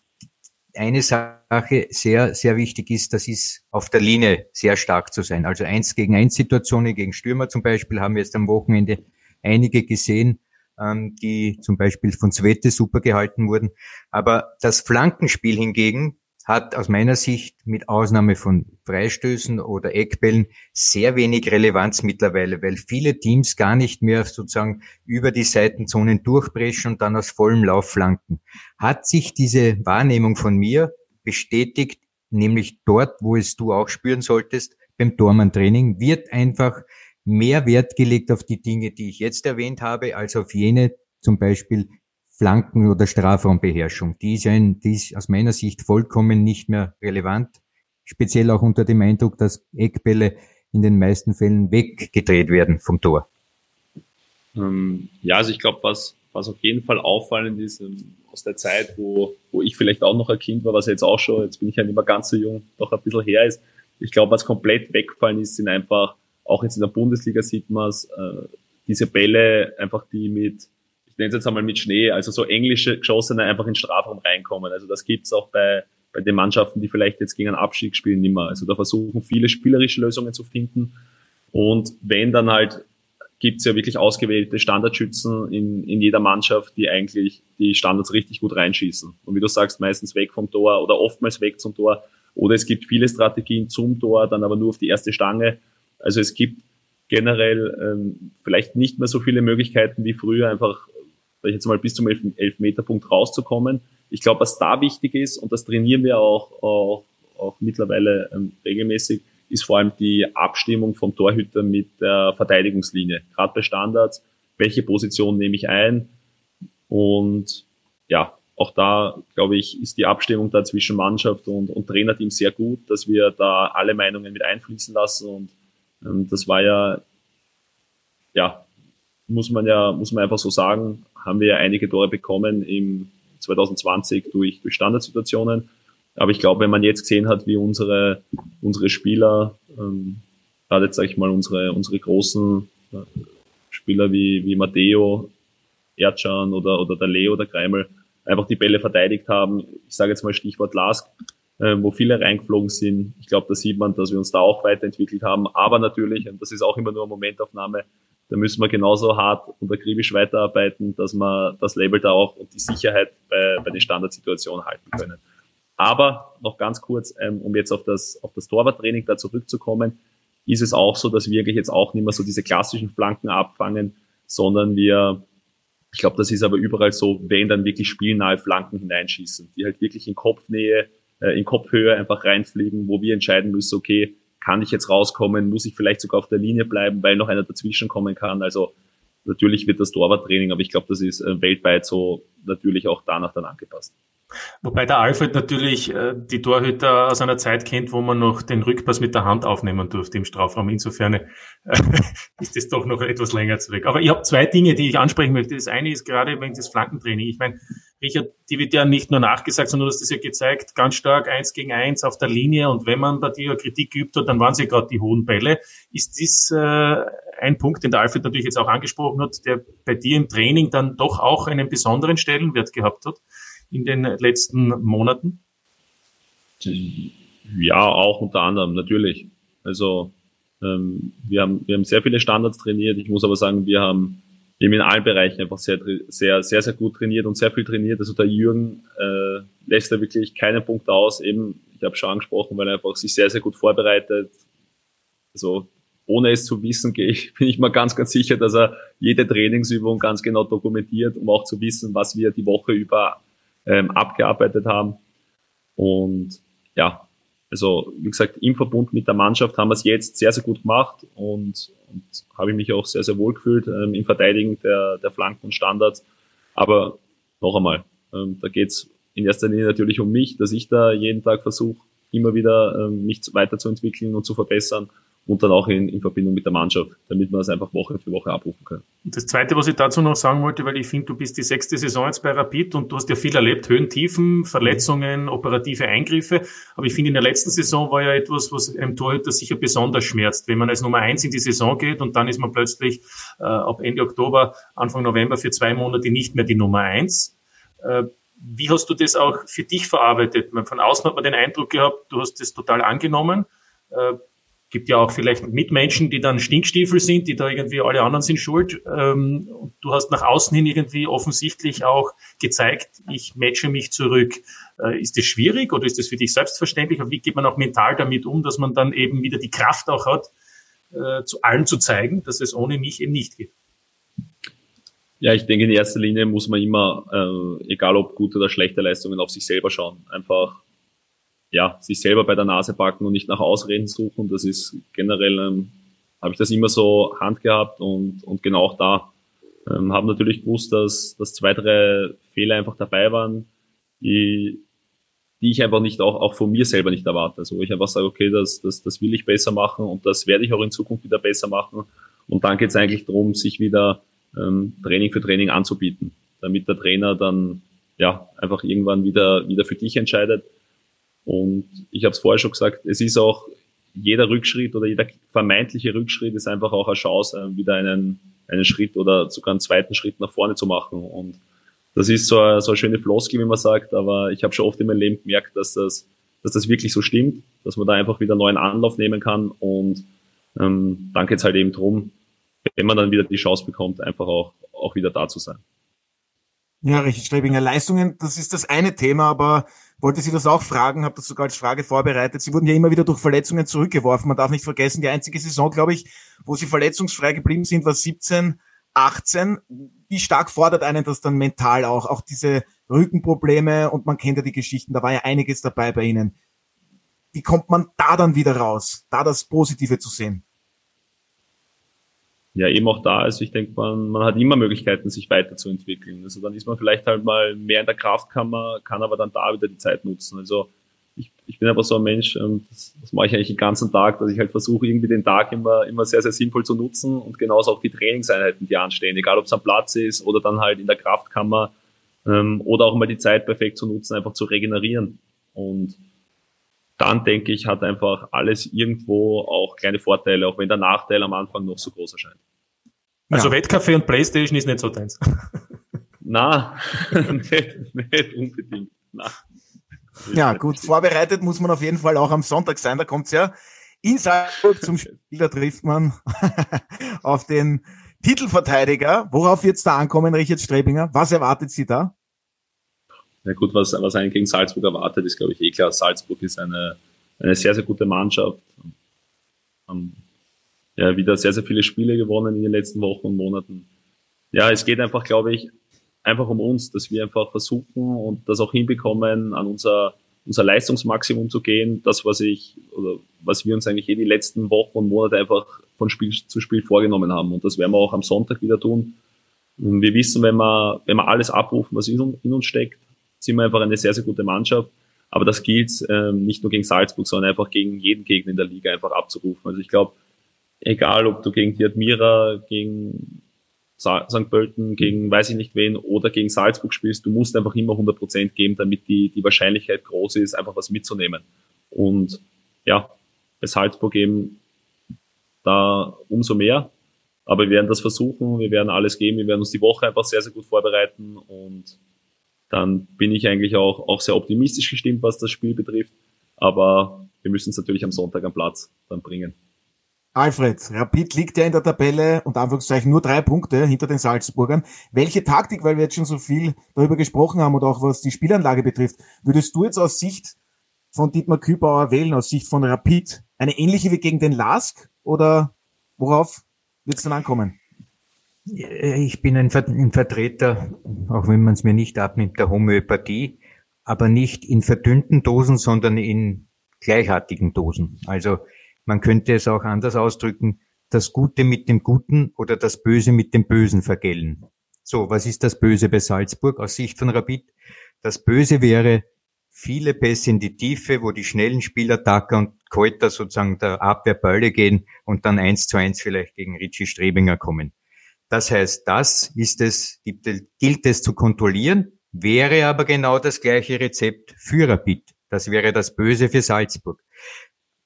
eine Sache sehr, sehr wichtig ist, das ist auf der Linie sehr stark zu sein. Also eins gegen eins Situationen gegen Stürmer zum Beispiel haben wir jetzt am Wochenende einige gesehen, ähm, die zum Beispiel von Zwette super gehalten wurden. Aber das Flankenspiel hingegen hat aus meiner Sicht mit Ausnahme von Freistößen oder Eckbällen sehr wenig Relevanz mittlerweile, weil viele Teams gar nicht mehr sozusagen über die Seitenzonen durchbrechen und dann aus vollem Lauf flanken. Hat sich diese Wahrnehmung von mir bestätigt, nämlich dort, wo es du auch spüren solltest, beim Tormann-Training, wird einfach mehr Wert gelegt auf die Dinge, die ich jetzt erwähnt habe, als auf jene zum Beispiel Flanken- oder Strafraumbeherrschung. Die ist, ja ein, die ist aus meiner Sicht vollkommen nicht mehr relevant. Speziell auch unter dem Eindruck, dass Eckbälle in den meisten Fällen weggedreht werden vom Tor. Ähm, ja, also ich glaube, was, was auf jeden Fall auffallend ist, ähm, aus der Zeit, wo, wo ich vielleicht auch noch ein Kind war, was jetzt auch schon, jetzt bin ich ja nicht mehr ganz so jung, doch ein bisschen her ist. Ich glaube, was komplett weggefallen ist, sind einfach, auch jetzt in der Bundesliga sieht man es, äh, diese Bälle, einfach die mit ich nenne es jetzt einmal mit Schnee, also so englische Geschossene einfach in Strafraum reinkommen. Also das gibt's auch bei, bei den Mannschaften, die vielleicht jetzt gegen einen Abstieg spielen, nicht mehr. Also da versuchen viele spielerische Lösungen zu finden. Und wenn dann halt gibt's ja wirklich ausgewählte Standardschützen in, in jeder Mannschaft, die eigentlich die Standards richtig gut reinschießen. Und wie du sagst, meistens weg vom Tor oder oftmals weg zum Tor. Oder es gibt viele Strategien zum Tor, dann aber nur auf die erste Stange. Also es gibt generell ähm, vielleicht nicht mehr so viele Möglichkeiten wie früher, einfach sag ich jetzt mal, bis zum Elfmeterpunkt rauszukommen. Ich glaube, was da wichtig ist, und das trainieren wir auch, auch, auch mittlerweile ähm, regelmäßig, ist vor allem die Abstimmung vom Torhüter mit der Verteidigungslinie. Gerade bei Standards, welche Position nehme ich ein? Und ja, auch da, glaube ich, ist die Abstimmung da zwischen Mannschaft und, und Trainerteam sehr gut, dass wir da alle Meinungen mit einfließen lassen. Und ähm, das war ja, ja, muss man ja, muss man einfach so sagen, haben wir ja einige Tore bekommen im 2020 durch, durch Standardsituationen. Aber ich glaube, wenn man jetzt gesehen hat, wie unsere, unsere Spieler, ähm, gerade jetzt sage ich mal unsere, unsere großen äh, Spieler wie, wie Matteo, Erdschan oder, oder der Leo, der Kreimel, einfach die Bälle verteidigt haben. Ich sage jetzt mal Stichwort Lask, äh, wo viele reingeflogen sind. Ich glaube, da sieht man, dass wir uns da auch weiterentwickelt haben. Aber natürlich, und das ist auch immer nur eine Momentaufnahme, da müssen wir genauso hart und akribisch weiterarbeiten, dass wir das Label da auch und die Sicherheit bei, bei den Standardsituationen halten können. Aber noch ganz kurz, ähm, um jetzt auf das, auf das Torwarttraining da zurückzukommen, ist es auch so, dass wir eigentlich jetzt auch nicht mehr so diese klassischen Flanken abfangen, sondern wir, ich glaube, das ist aber überall so, wenn dann wirklich spielnahe Flanken hineinschießen, die halt wirklich in Kopfnähe, äh, in Kopfhöhe einfach reinfliegen, wo wir entscheiden müssen, okay, kann ich jetzt rauskommen, muss ich vielleicht sogar auf der Linie bleiben, weil noch einer dazwischen kommen kann. Also natürlich wird das Torwarttraining, aber ich glaube, das ist äh, weltweit so natürlich auch danach dann angepasst. Wobei der Alfred natürlich äh, die Torhüter aus einer Zeit kennt, wo man noch den Rückpass mit der Hand aufnehmen durfte im Strafraum. Insofern äh, ist das doch noch etwas länger zurück. Aber ich habe zwei Dinge, die ich ansprechen möchte. Das eine ist gerade wegen des Flankentraining. Ich meine, Richard, die wird ja nicht nur nachgesagt, sondern du hast das ja gezeigt, ganz stark eins gegen eins auf der Linie. Und wenn man bei dir Kritik hat, dann waren sie gerade die hohen Bälle. Ist dies äh, ein Punkt, den der Alfred natürlich jetzt auch angesprochen hat, der bei dir im Training dann doch auch einen besonderen Stellenwert gehabt hat? in den letzten Monaten? Ja, auch unter anderem, natürlich. Also ähm, wir, haben, wir haben sehr viele Standards trainiert. Ich muss aber sagen, wir haben eben in allen Bereichen einfach sehr, sehr, sehr, sehr gut trainiert und sehr viel trainiert. Also der Jürgen äh, lässt da wirklich keinen Punkt aus. Eben, ich habe schon angesprochen, weil er einfach sich sehr, sehr gut vorbereitet. Also ohne es zu wissen, gehe ich, bin ich mal ganz, ganz sicher, dass er jede Trainingsübung ganz genau dokumentiert, um auch zu wissen, was wir die Woche über ähm, abgearbeitet haben. Und ja, also wie gesagt, im Verbund mit der Mannschaft haben wir es jetzt sehr, sehr gut gemacht und, und habe ich mich auch sehr, sehr wohl gefühlt ähm, im Verteidigen der, der Flanken und Standards. Aber noch einmal, ähm, da geht's in erster Linie natürlich um mich, dass ich da jeden Tag versuche, immer wieder ähm, mich weiterzuentwickeln und zu verbessern und dann auch in, in Verbindung mit der Mannschaft, damit wir es einfach Woche für Woche abrufen können. Das Zweite, was ich dazu noch sagen wollte, weil ich finde, du bist die sechste Saison jetzt bei Rapid und du hast ja viel erlebt, Höhen, Tiefen, Verletzungen, operative Eingriffe, aber ich finde, in der letzten Saison war ja etwas, was einem Torhüter sicher besonders schmerzt, wenn man als Nummer eins in die Saison geht und dann ist man plötzlich äh, ab Ende Oktober, Anfang November für zwei Monate nicht mehr die Nummer eins. Äh, wie hast du das auch für dich verarbeitet? Von außen hat man den Eindruck gehabt, du hast das total angenommen. Äh, gibt ja auch vielleicht Mitmenschen, die dann Stinkstiefel sind, die da irgendwie alle anderen sind schuld. Ähm, du hast nach außen hin irgendwie offensichtlich auch gezeigt, ich matche mich zurück. Äh, ist das schwierig oder ist das für dich selbstverständlich? Und wie geht man auch mental damit um, dass man dann eben wieder die Kraft auch hat, äh, zu allen zu zeigen, dass es ohne mich eben nicht geht? Ja, ich denke, in erster Linie muss man immer, äh, egal ob gute oder schlechte Leistungen, auf sich selber schauen. Einfach ja, sich selber bei der Nase packen und nicht nach Ausreden suchen. Das ist generell, ähm, habe ich das immer so handgehabt und, und genau auch da. Ähm, habe natürlich gewusst, dass, dass zwei, drei Fehler einfach dabei waren, die, die ich einfach nicht auch, auch von mir selber nicht erwarte. Also wo ich einfach sage, okay, das, das, das will ich besser machen und das werde ich auch in Zukunft wieder besser machen. Und dann geht es eigentlich darum, sich wieder ähm, Training für Training anzubieten, damit der Trainer dann ja einfach irgendwann wieder, wieder für dich entscheidet und ich habe es vorher schon gesagt, es ist auch jeder Rückschritt oder jeder vermeintliche Rückschritt ist einfach auch eine Chance, äh, wieder einen, einen Schritt oder sogar einen zweiten Schritt nach vorne zu machen. Und das ist so eine, so eine schöne Floskel, wie man sagt, aber ich habe schon oft in meinem Leben gemerkt, dass das, dass das wirklich so stimmt, dass man da einfach wieder einen neuen Anlauf nehmen kann. Und ähm, dann geht halt eben drum, wenn man dann wieder die Chance bekommt, einfach auch, auch wieder da zu sein. Ja, Richard Strebinger, Leistungen, das ist das eine Thema, aber wollte Sie das auch fragen, habe das sogar als Frage vorbereitet. Sie wurden ja immer wieder durch Verletzungen zurückgeworfen. Man darf nicht vergessen, die einzige Saison, glaube ich, wo Sie verletzungsfrei geblieben sind, war 17, 18. Wie stark fordert einen das dann mental auch? Auch diese Rückenprobleme und man kennt ja die Geschichten, da war ja einiges dabei bei Ihnen. Wie kommt man da dann wieder raus, da das Positive zu sehen? Ja eben auch da ist. Ich denke, man, man hat immer Möglichkeiten, sich weiterzuentwickeln. Also dann ist man vielleicht halt mal mehr in der Kraftkammer, kann aber dann da wieder die Zeit nutzen. Also ich, ich bin einfach so ein Mensch, ähm, das, das mache ich eigentlich den ganzen Tag, dass ich halt versuche, irgendwie den Tag immer, immer sehr, sehr sinnvoll zu nutzen und genauso auch die Trainingseinheiten, die anstehen, egal ob es am Platz ist oder dann halt in der Kraftkammer ähm, oder auch mal die Zeit perfekt zu nutzen, einfach zu regenerieren. Und dann denke ich, hat einfach alles irgendwo auch kleine Vorteile, auch wenn der Nachteil am Anfang noch so groß erscheint. Also ja. Wettkaffee und Playstation ist nicht so deins. Na, nicht, nicht unbedingt. Na. Ja, gut, vorbereitet muss man auf jeden Fall auch am Sonntag sein. Da kommt's ja in Salzburg zum Spiel, da trifft man auf den Titelverteidiger. Worauf wird's da ankommen, Richard Strebinger? Was erwartet Sie da? Ja gut, was, was einen gegen Salzburg erwartet, ist glaube ich eh klar. Salzburg ist eine, eine sehr, sehr gute Mannschaft. Haben ja, wieder sehr, sehr viele Spiele gewonnen in den letzten Wochen und Monaten. Ja, es geht einfach, glaube ich, einfach um uns, dass wir einfach versuchen und das auch hinbekommen, an unser, unser Leistungsmaximum zu gehen. Das, was ich, oder was wir uns eigentlich eh die letzten Wochen und Monate einfach von Spiel zu Spiel vorgenommen haben. Und das werden wir auch am Sonntag wieder tun. Wir wissen, wenn wir, wenn wir alles abrufen, was in uns steckt, sind wir einfach eine sehr, sehr gute Mannschaft. Aber das gilt ähm, nicht nur gegen Salzburg, sondern einfach gegen jeden Gegner in der Liga einfach abzurufen. Also ich glaube, egal ob du gegen die Admira, gegen St. Pölten, gegen weiß ich nicht wen oder gegen Salzburg spielst, du musst einfach immer 100% geben, damit die, die Wahrscheinlichkeit groß ist, einfach was mitzunehmen. Und ja, bei Salzburg eben da umso mehr. Aber wir werden das versuchen, wir werden alles geben, wir werden uns die Woche einfach sehr, sehr gut vorbereiten und dann bin ich eigentlich auch, auch sehr optimistisch gestimmt, was das Spiel betrifft. Aber wir müssen es natürlich am Sonntag am Platz dann bringen. Alfred, Rapid liegt ja in der Tabelle und Anführungszeichen nur drei Punkte hinter den Salzburgern. Welche Taktik, weil wir jetzt schon so viel darüber gesprochen haben und auch was die Spielanlage betrifft, würdest du jetzt aus Sicht von Dietmar Kübauer wählen, aus Sicht von Rapid, eine ähnliche wie gegen den Lask oder worauf wird es dann ankommen? Ich bin ein, Vertreter, auch wenn man es mir nicht abnimmt, der Homöopathie, aber nicht in verdünnten Dosen, sondern in gleichartigen Dosen. Also man könnte es auch anders ausdrücken, das Gute mit dem Guten oder das Böse mit dem Bösen vergällen. So, was ist das Böse bei Salzburg aus Sicht von Rapid? Das Böse wäre viele Pässe in die Tiefe, wo die schnellen Spieler Tacker und Keuter sozusagen der Abwehr Bälle gehen und dann eins zu eins vielleicht gegen Richie Strebinger kommen. Das heißt, das ist es, gilt es zu kontrollieren, wäre aber genau das gleiche Rezept für Rapid. Das wäre das Böse für Salzburg.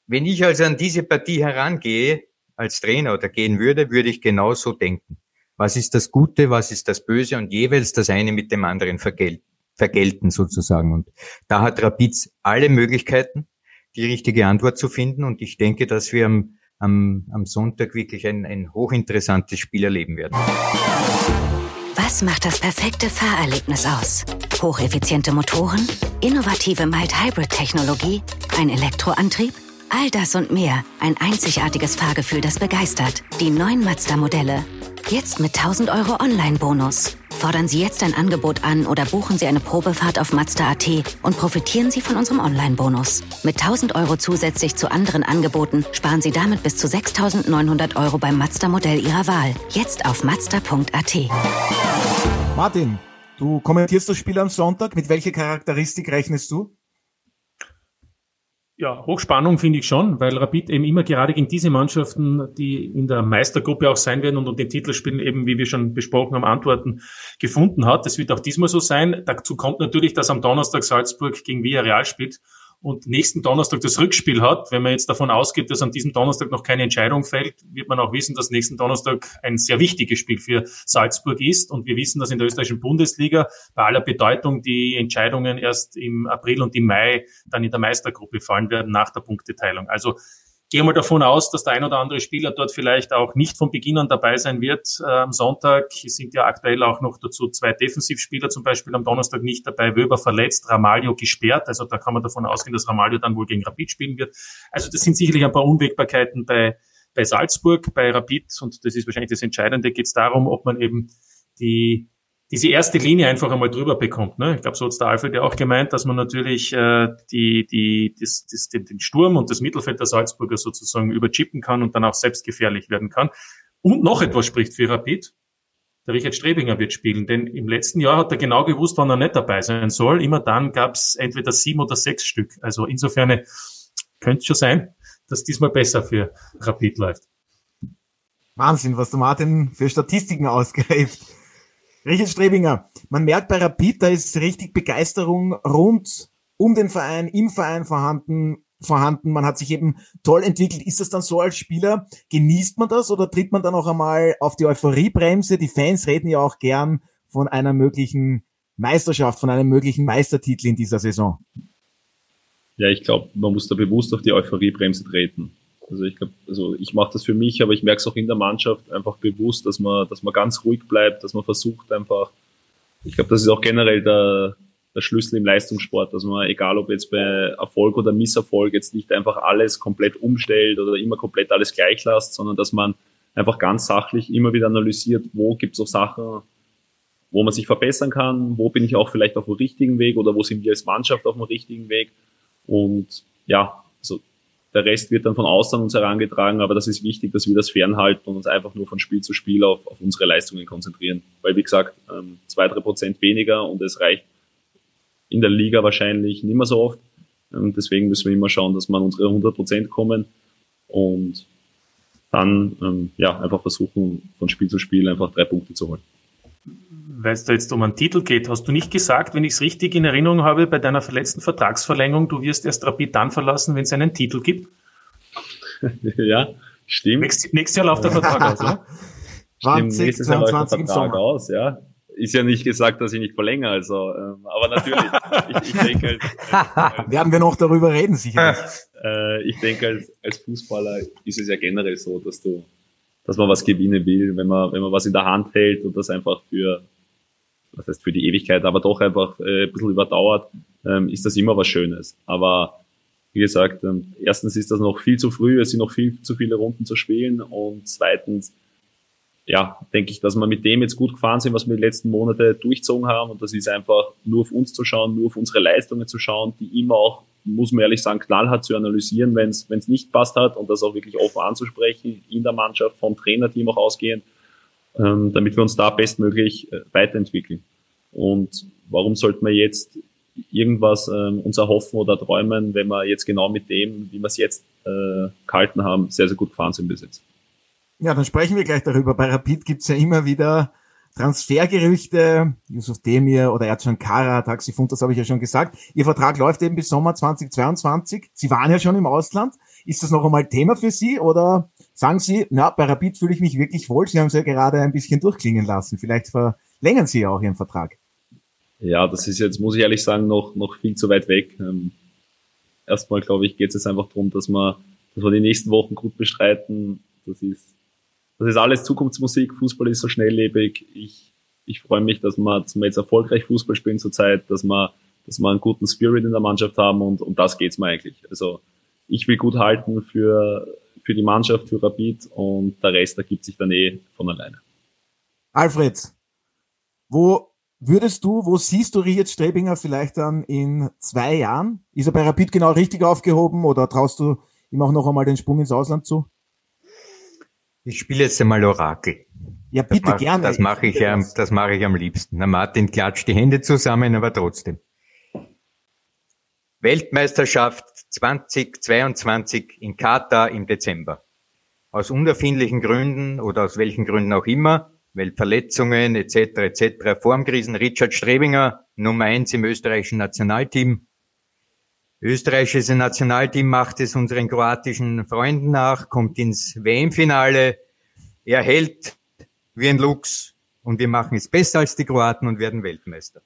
Wenn ich also an diese Partie herangehe, als Trainer oder gehen würde, würde ich genau so denken. Was ist das Gute, was ist das Böse und jeweils das eine mit dem anderen vergelten, vergelten sozusagen. Und da hat Rapid alle Möglichkeiten, die richtige Antwort zu finden. Und ich denke, dass wir am am, am Sonntag wirklich ein, ein hochinteressantes Spiel erleben werden. Was macht das perfekte Fahrerlebnis aus? Hocheffiziente Motoren, innovative Mild-Hybrid-Technologie, ein Elektroantrieb? All das und mehr. Ein einzigartiges Fahrgefühl, das begeistert. Die neuen Mazda-Modelle. Jetzt mit 1000 Euro Online-Bonus. Fordern Sie jetzt ein Angebot an oder buchen Sie eine Probefahrt auf Mazda.at und profitieren Sie von unserem Online-Bonus. Mit 1000 Euro zusätzlich zu anderen Angeboten sparen Sie damit bis zu 6900 Euro beim Mazda-Modell Ihrer Wahl. Jetzt auf Mazda.at. Martin, du kommentierst das Spiel am Sonntag. Mit welcher Charakteristik rechnest du? Ja, Hochspannung finde ich schon, weil Rapid eben immer gerade gegen diese Mannschaften, die in der Meistergruppe auch sein werden und um den Titel spielen, eben wie wir schon besprochen haben, Antworten gefunden hat. Das wird auch diesmal so sein. Dazu kommt natürlich, dass am Donnerstag Salzburg gegen Villarreal spielt und nächsten Donnerstag das Rückspiel hat, wenn man jetzt davon ausgeht, dass an diesem Donnerstag noch keine Entscheidung fällt, wird man auch wissen, dass nächsten Donnerstag ein sehr wichtiges Spiel für Salzburg ist. Und wir wissen, dass in der österreichischen Bundesliga bei aller Bedeutung die Entscheidungen erst im April und im Mai dann in der Meistergruppe fallen werden nach der Punkteteilung. Also gehe mal davon aus, dass der ein oder andere Spieler dort vielleicht auch nicht von Beginn an dabei sein wird äh, am Sonntag. Es sind ja aktuell auch noch dazu zwei Defensivspieler zum Beispiel am Donnerstag nicht dabei. Wöber verletzt, Ramalho gesperrt. Also da kann man davon ausgehen, dass Ramalho dann wohl gegen Rapid spielen wird. Also das sind sicherlich ein paar Unwägbarkeiten bei, bei Salzburg, bei Rapid. Und das ist wahrscheinlich das Entscheidende. Geht es darum, ob man eben die diese erste Linie einfach einmal drüber bekommt. Ne? Ich glaube, so hat der Alfred ja auch gemeint, dass man natürlich äh, die, die, das, das, den, den Sturm und das Mittelfeld der Salzburger sozusagen überchippen kann und dann auch selbst gefährlich werden kann. Und noch etwas spricht für Rapid. Der Richard Strebinger wird spielen, denn im letzten Jahr hat er genau gewusst, wann er nicht dabei sein soll. Immer dann gab es entweder sieben oder sechs Stück. Also insofern könnte es schon sein, dass diesmal besser für Rapid läuft. Wahnsinn, was der Martin für Statistiken ausgreift. Richard Strebinger, man merkt bei Rapid, da ist richtig Begeisterung rund um den Verein, im Verein vorhanden, vorhanden. Man hat sich eben toll entwickelt. Ist das dann so als Spieler? Genießt man das oder tritt man dann auch einmal auf die Euphoriebremse? Die Fans reden ja auch gern von einer möglichen Meisterschaft, von einem möglichen Meistertitel in dieser Saison. Ja, ich glaube, man muss da bewusst auf die Euphoriebremse treten. Also ich glaube, also ich mache das für mich, aber ich merke es auch in der Mannschaft einfach bewusst, dass man, dass man ganz ruhig bleibt, dass man versucht einfach, ich glaube, das ist auch generell der, der Schlüssel im Leistungssport, dass man, egal ob jetzt bei Erfolg oder Misserfolg, jetzt nicht einfach alles komplett umstellt oder immer komplett alles gleich lässt, sondern dass man einfach ganz sachlich immer wieder analysiert, wo gibt es auch Sachen, wo man sich verbessern kann, wo bin ich auch vielleicht auf dem richtigen Weg oder wo sind wir als Mannschaft auf dem richtigen Weg. Und ja, der Rest wird dann von außen an uns herangetragen, aber das ist wichtig, dass wir das fernhalten und uns einfach nur von Spiel zu Spiel auf, auf unsere Leistungen konzentrieren. Weil, wie gesagt, ähm, zwei, drei Prozent weniger und es reicht in der Liga wahrscheinlich nicht mehr so oft. Ähm, deswegen müssen wir immer schauen, dass wir an unsere 100 Prozent kommen und dann ähm, ja einfach versuchen, von Spiel zu Spiel einfach drei Punkte zu holen weil es da jetzt um einen Titel geht, hast du nicht gesagt, wenn ich es richtig in Erinnerung habe, bei deiner verletzten Vertragsverlängerung, du wirst erst Rapid dann verlassen, wenn es einen Titel gibt? ja, stimmt. Nächstes, nächstes Jahr läuft der Vertrag aus, oder? 2022 im Sommer. Aus, ja. Ist ja nicht gesagt, dass ich nicht verlängere, also, ähm, aber natürlich. ich, ich denke halt, als, Werden wir noch darüber reden, sicherlich. äh, ich denke, als, als Fußballer ist es ja generell so, dass du, dass man was gewinnen will, wenn man, wenn man was in der Hand hält und das einfach für, was heißt für die Ewigkeit, aber doch einfach äh, ein bisschen überdauert, ähm, ist das immer was Schönes. Aber wie gesagt, ähm, erstens ist das noch viel zu früh, es sind noch viel zu viele Runden zu spielen und zweitens, ja, denke ich, dass wir mit dem jetzt gut gefahren sind, was wir die letzten Monate durchzogen haben und das ist einfach nur auf uns zu schauen, nur auf unsere Leistungen zu schauen, die immer auch, muss man ehrlich sagen, knallhart zu analysieren, wenn es nicht passt hat und das auch wirklich offen anzusprechen in der Mannschaft, vom Trainerteam auch ausgehend ähm, damit wir uns da bestmöglich äh, weiterentwickeln. Und warum sollten wir jetzt irgendwas ähm, uns erhoffen oder träumen, wenn wir jetzt genau mit dem, wie wir es jetzt äh, gehalten haben, sehr, sehr gut gefahren sind bis jetzt. Ja, dann sprechen wir gleich darüber. Bei Rapid gibt's ja immer wieder Transfergerüchte, Yusuf Demir oder Ercan Kara, Taxifund, das habe ich ja schon gesagt. Ihr Vertrag läuft eben bis Sommer 2022. Sie waren ja schon im Ausland. Ist das noch einmal Thema für Sie oder sagen Sie, na, bei Rapid fühle ich mich wirklich wohl. Sie haben es ja gerade ein bisschen durchklingen lassen. Vielleicht verlängern Sie ja auch Ihren Vertrag. Ja, das ist jetzt, muss ich ehrlich sagen, noch, noch viel zu weit weg. Ähm, erstmal, glaube ich, geht es jetzt einfach darum, dass wir dass wir die nächsten Wochen gut bestreiten. Das ist, das ist alles Zukunftsmusik. Fußball ist so schnelllebig. Ich, ich freue mich, dass wir zum jetzt erfolgreich Fußball spielen zurzeit, dass wir, dass wir einen guten Spirit in der Mannschaft haben und um das geht's mir eigentlich. Also ich will gut halten für, für die Mannschaft, für Rapid und der Rest ergibt sich dann eh von alleine. Alfred, wo würdest du, wo siehst du Richard Strebinger vielleicht dann in zwei Jahren? Ist er bei Rapid genau richtig aufgehoben oder traust du ihm auch noch einmal den Sprung ins Ausland zu? Ich spiele jetzt einmal Orakel. Ja, bitte das mach, gerne. Das mache ich, am, das mache ich am liebsten. Na, Martin klatscht die Hände zusammen, aber trotzdem. Weltmeisterschaft 2022 in Katar im Dezember. Aus unerfindlichen Gründen oder aus welchen Gründen auch immer, weil Verletzungen etc. etc. Formkrisen, Richard Strebinger, Nummer eins im österreichischen Nationalteam. Österreichische Nationalteam macht es unseren kroatischen Freunden nach, kommt ins WM-Finale, er hält wie ein Lux und wir machen es besser als die Kroaten und werden Weltmeister.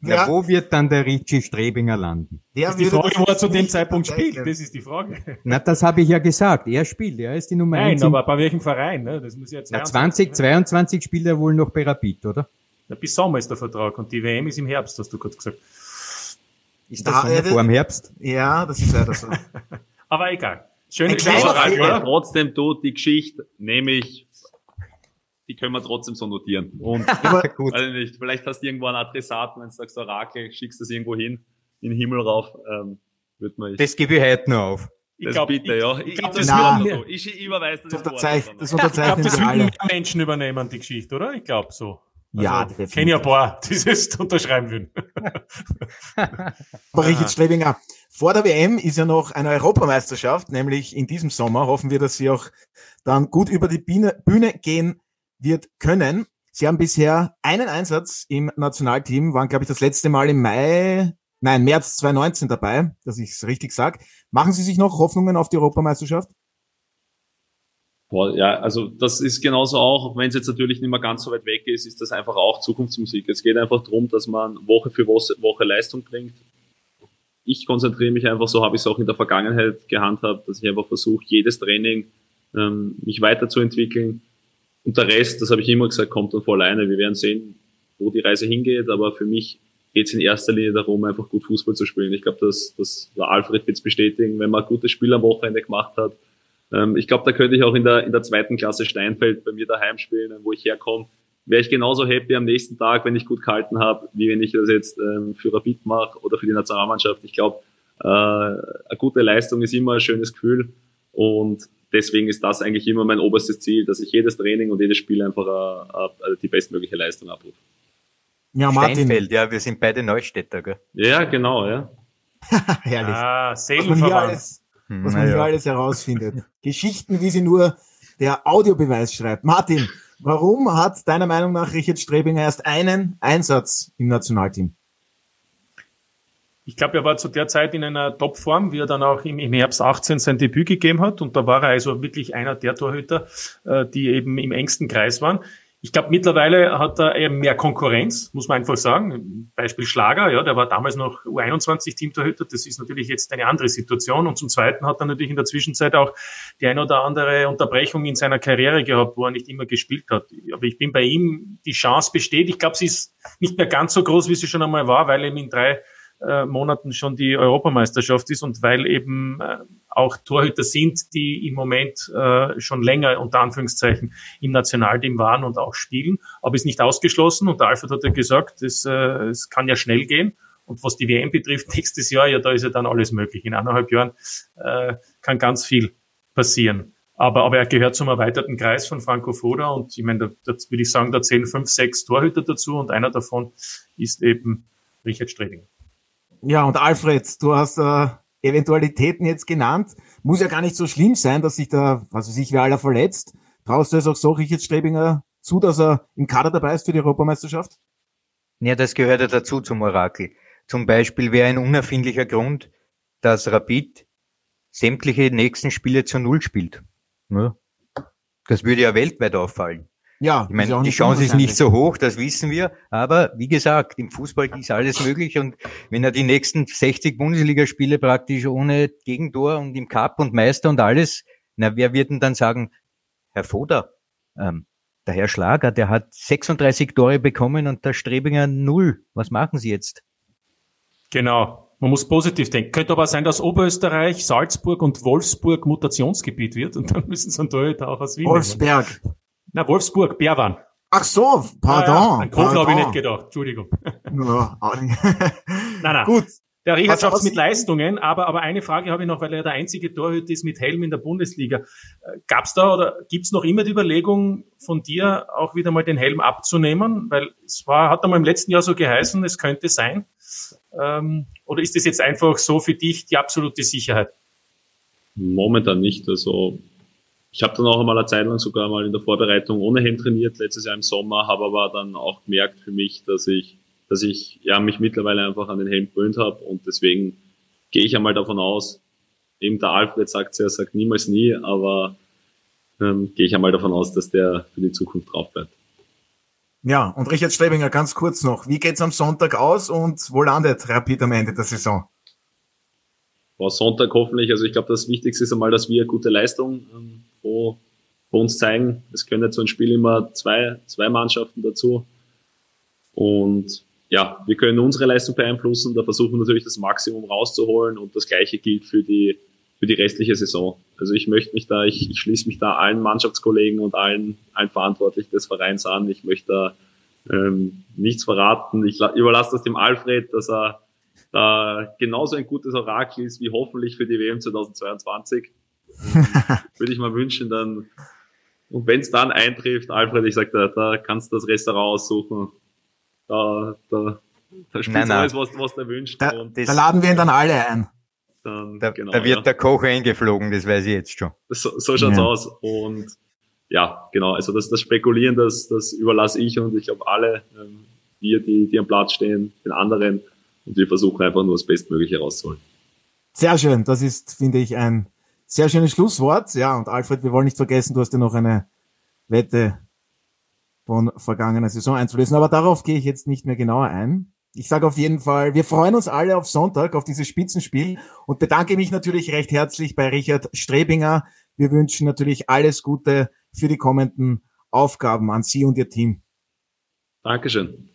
Ja. ja. wo wird dann der Richie Strebinger landen? Der ist die Frage, wo er zu dem Zeitpunkt spielt, das ist die Frage. Na, das habe ich ja gesagt. Er spielt, er ist die Nummer Nein, 1. Nein, aber bei welchem Verein? Ne? Das muss jetzt Na, 2022 spielt er wohl noch bei Rapid, oder? Na, bis Sommer ist der Vertrag und die WM ist im Herbst, hast du gerade gesagt. Ist das da, vor dem Herbst? Ja, das ist leider so. aber egal. Schöne Geschichte. Aber trotzdem tut die Geschichte, nämlich die können wir trotzdem so notieren. Und gut. Also nicht, vielleicht hast du irgendwo einen Adressaten, wenn du sagst Orakel, schickst das irgendwo hin, in den Himmel rauf, ähm, wird man. Das gebe ich heute noch auf. Ich das glaub, bitte, ja. Ich, glaub, das na, so. ich, ich überweise das, das unterzeichnet. Das ich glaub, das würden Menschen übernehmen, die Geschichte, oder? Ich glaube so. Also, ja, ich kenne ja ein paar, die das unterschreiben würden. Aber Richard Strebinger, vor der WM ist ja noch eine Europameisterschaft, nämlich in diesem Sommer. Hoffen wir, dass Sie auch dann gut über die Bühne, Bühne gehen wird können. Sie haben bisher einen Einsatz im Nationalteam, waren, glaube ich, das letzte Mal im Mai, nein, März 2019 dabei, dass ich es richtig sage. Machen Sie sich noch Hoffnungen auf die Europameisterschaft? Ja, also das ist genauso auch, wenn es jetzt natürlich nicht mehr ganz so weit weg ist, ist das einfach auch Zukunftsmusik. Es geht einfach darum, dass man Woche für Woche Leistung bringt. Ich konzentriere mich einfach, so habe ich es auch in der Vergangenheit gehandhabt, dass ich einfach versuche, jedes Training ähm, mich weiterzuentwickeln, und der Rest, das habe ich immer gesagt, kommt dann von alleine. Wir werden sehen, wo die Reise hingeht, aber für mich geht es in erster Linie darum, einfach gut Fußball zu spielen. Ich glaube, das, das Alfred jetzt bestätigen, wenn man ein gutes Spiel am Wochenende gemacht hat. Ähm, ich glaube, da könnte ich auch in der, in der zweiten Klasse Steinfeld bei mir daheim spielen, wo ich herkomme. Wäre ich genauso happy am nächsten Tag, wenn ich gut gehalten habe, wie wenn ich das jetzt ähm, für Rapid mache oder für die Nationalmannschaft. Ich glaube, äh, eine gute Leistung ist immer ein schönes Gefühl und deswegen ist das eigentlich immer mein oberstes Ziel, dass ich jedes Training und jedes Spiel einfach uh, uh, die bestmögliche Leistung abrufe. Ja, Martin. Steinfeld, ja, wir sind beide Neustädter, gell? Ja, genau, ja. Herrlich. Ah, was man hier alles, was man hier alles herausfindet. Geschichten, wie sie nur der Audiobeweis schreibt. Martin, warum hat deiner Meinung nach Richard Strebinger erst einen Einsatz im Nationalteam? Ich glaube, er war zu der Zeit in einer Topform, wie er dann auch im, im, Herbst 18 sein Debüt gegeben hat. Und da war er also wirklich einer der Torhüter, äh, die eben im engsten Kreis waren. Ich glaube, mittlerweile hat er eben mehr Konkurrenz, muss man einfach sagen. Beispiel Schlager, ja, der war damals noch U21-Teamtorhüter. Das ist natürlich jetzt eine andere Situation. Und zum Zweiten hat er natürlich in der Zwischenzeit auch die ein oder andere Unterbrechung in seiner Karriere gehabt, wo er nicht immer gespielt hat. Aber ich bin bei ihm, die Chance besteht. Ich glaube, sie ist nicht mehr ganz so groß, wie sie schon einmal war, weil eben in drei äh, Monaten schon die Europameisterschaft ist und weil eben äh, auch Torhüter sind, die im Moment äh, schon länger unter Anführungszeichen im Nationalteam waren und auch spielen. Aber ist nicht ausgeschlossen und der Alfred hat ja gesagt, es, es kann ja schnell gehen. Und was die WM betrifft, nächstes Jahr, ja, da ist ja dann alles möglich. In eineinhalb Jahren kann ganz viel passieren. Aber, aber er gehört zum erweiterten Kreis von Franco Foda und ich meine, da, da würde ich sagen, da zählen fünf, sechs Torhüter dazu und einer davon ist eben Richard Streding. Ja, und Alfred, du hast äh, Eventualitäten jetzt genannt. Muss ja gar nicht so schlimm sein, dass sich da, was weiß ich, wer aller verletzt. Traust du es auch so Richard Strebinger zu, dass er im Kader dabei ist für die Europameisterschaft? Ja, das gehört ja dazu zum Orakel. Zum Beispiel wäre ein unerfindlicher Grund, dass Rapid sämtliche nächsten Spiele zu Null spielt. Ja. Das würde ja weltweit auffallen. Ja, ich meine, die Chance ist nicht so hoch, das wissen wir. Aber wie gesagt, im Fußball ist alles möglich. Und wenn er die nächsten 60 Bundesligaspiele praktisch ohne Gegentor und im Cup und Meister und alles, na, wer wird denn dann sagen, Herr Foda, ähm, der Herr Schlager, der hat 36 Tore bekommen und der Strebinger null. Was machen Sie jetzt? Genau. Man muss positiv denken. Könnte aber sein, dass Oberösterreich, Salzburg und Wolfsburg Mutationsgebiet wird und dann müssen sie einen Torhüter auch aus Wien Wolfsberg. Nehmen. Na, Wolfsburg, Bärwan. Ach so, pardon. Ja, ja, an Kopf habe ich nicht gedacht, Entschuldigung. Ja, auch nicht. nein, nein. Gut. Der Richard schafft mit Leistungen, aber, aber eine Frage habe ich noch, weil er der einzige Torhüter ist mit Helm in der Bundesliga. Äh, gab's da oder gibt's noch immer die Überlegung von dir, auch wieder mal den Helm abzunehmen? Weil es war, hat einmal im letzten Jahr so geheißen, es könnte sein. Ähm, oder ist das jetzt einfach so für dich die absolute Sicherheit? Momentan nicht. Also ich habe dann auch einmal eine Zeit lang sogar mal in der Vorbereitung ohne Helm trainiert, letztes Jahr im Sommer, habe aber dann auch gemerkt für mich, dass ich, dass ich ja mich mittlerweile einfach an den Helm gewöhnt habe und deswegen gehe ich einmal davon aus, eben der Alfred sagt er sagt niemals nie, aber ähm, gehe ich einmal davon aus, dass der für die Zukunft drauf bleibt. Ja, und Richard Strebinger, ganz kurz noch. Wie geht's am Sonntag aus und wo landet Rapid am Ende der Saison? War Sonntag hoffentlich, also ich glaube, das Wichtigste ist einmal, dass wir gute Leistung ähm, pro, pro uns zeigen. Es können jetzt so ein Spiel immer zwei, zwei Mannschaften dazu. Und ja, wir können unsere Leistung beeinflussen, da versuchen wir natürlich das Maximum rauszuholen und das gleiche gilt für die, für die restliche Saison. Also ich möchte mich da, ich, ich schließe mich da allen Mannschaftskollegen und allen, allen Verantwortlichen des Vereins an. Ich möchte da ähm, nichts verraten. Ich überlasse das dem Alfred, dass er da genauso ein gutes Orakel ist wie hoffentlich für die WM 2022. Würde ich mal wünschen, dann und wenn es dann eintrifft, Alfred, ich sag da, da kannst du das Restaurant aussuchen. Da, da, da spielst du alles, was, was du wünscht. Da, da laden wir ihn dann alle ein. Dann, da, genau, da wird ja. der Koch eingeflogen, das weiß ich jetzt schon. So, so schaut's ja. aus. Und ja, genau, also das, das Spekulieren, das, das überlasse ich und ich glaube alle, ähm, wir, die, die am Platz stehen, den anderen. Und wir versuchen einfach nur das Bestmögliche rauszuholen. Sehr schön. Das ist, finde ich, ein sehr schönes Schlusswort. Ja, und Alfred, wir wollen nicht vergessen, du hast ja noch eine Wette von vergangener Saison einzulösen. Aber darauf gehe ich jetzt nicht mehr genauer ein. Ich sage auf jeden Fall, wir freuen uns alle auf Sonntag, auf dieses Spitzenspiel und bedanke mich natürlich recht herzlich bei Richard Strebinger. Wir wünschen natürlich alles Gute für die kommenden Aufgaben an Sie und Ihr Team. Dankeschön.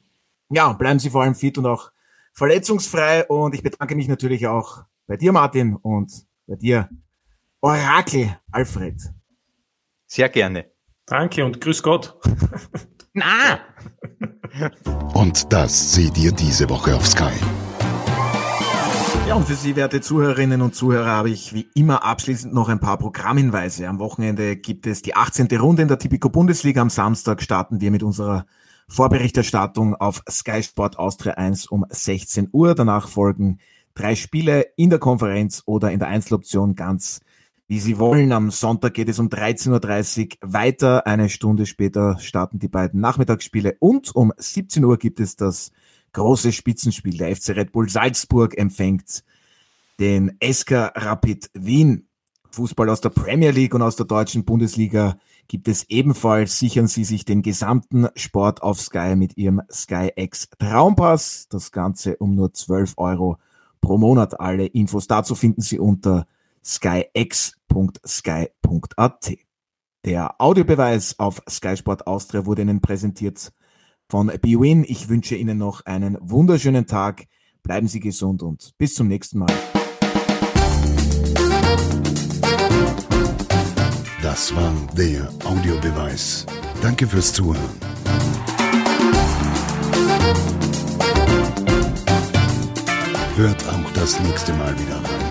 Ja, bleiben Sie vor allem fit und auch verletzungsfrei und ich bedanke mich natürlich auch bei dir, Martin, und bei dir, Orakel, Alfred. Sehr gerne. Danke und grüß Gott. Na! Und das seht ihr diese Woche auf Sky. Ja, und für Sie, werte Zuhörerinnen und Zuhörer, habe ich wie immer abschließend noch ein paar Programmhinweise. Am Wochenende gibt es die 18. Runde in der Tipico Bundesliga. Am Samstag starten wir mit unserer Vorberichterstattung auf Sky Sport Austria 1 um 16 Uhr. Danach folgen drei Spiele in der Konferenz oder in der Einzeloption ganz wie Sie wollen. Am Sonntag geht es um 13.30 Uhr weiter. Eine Stunde später starten die beiden Nachmittagsspiele und um 17 Uhr gibt es das große Spitzenspiel. Der FC Red Bull Salzburg empfängt den SK Rapid Wien. Fußball aus der Premier League und aus der deutschen Bundesliga gibt es ebenfalls. Sichern Sie sich den gesamten Sport auf Sky mit Ihrem Sky X Traumpass. Das Ganze um nur 12 Euro pro Monat. Alle Infos dazu finden Sie unter skyx.sky.at. Der Audiobeweis auf Sky Sport Austria wurde Ihnen präsentiert von BWin. Ich wünsche Ihnen noch einen wunderschönen Tag. Bleiben Sie gesund und bis zum nächsten Mal. Das war der Audiobeweis. Danke fürs Zuhören. Hört auch das nächste Mal wieder rein.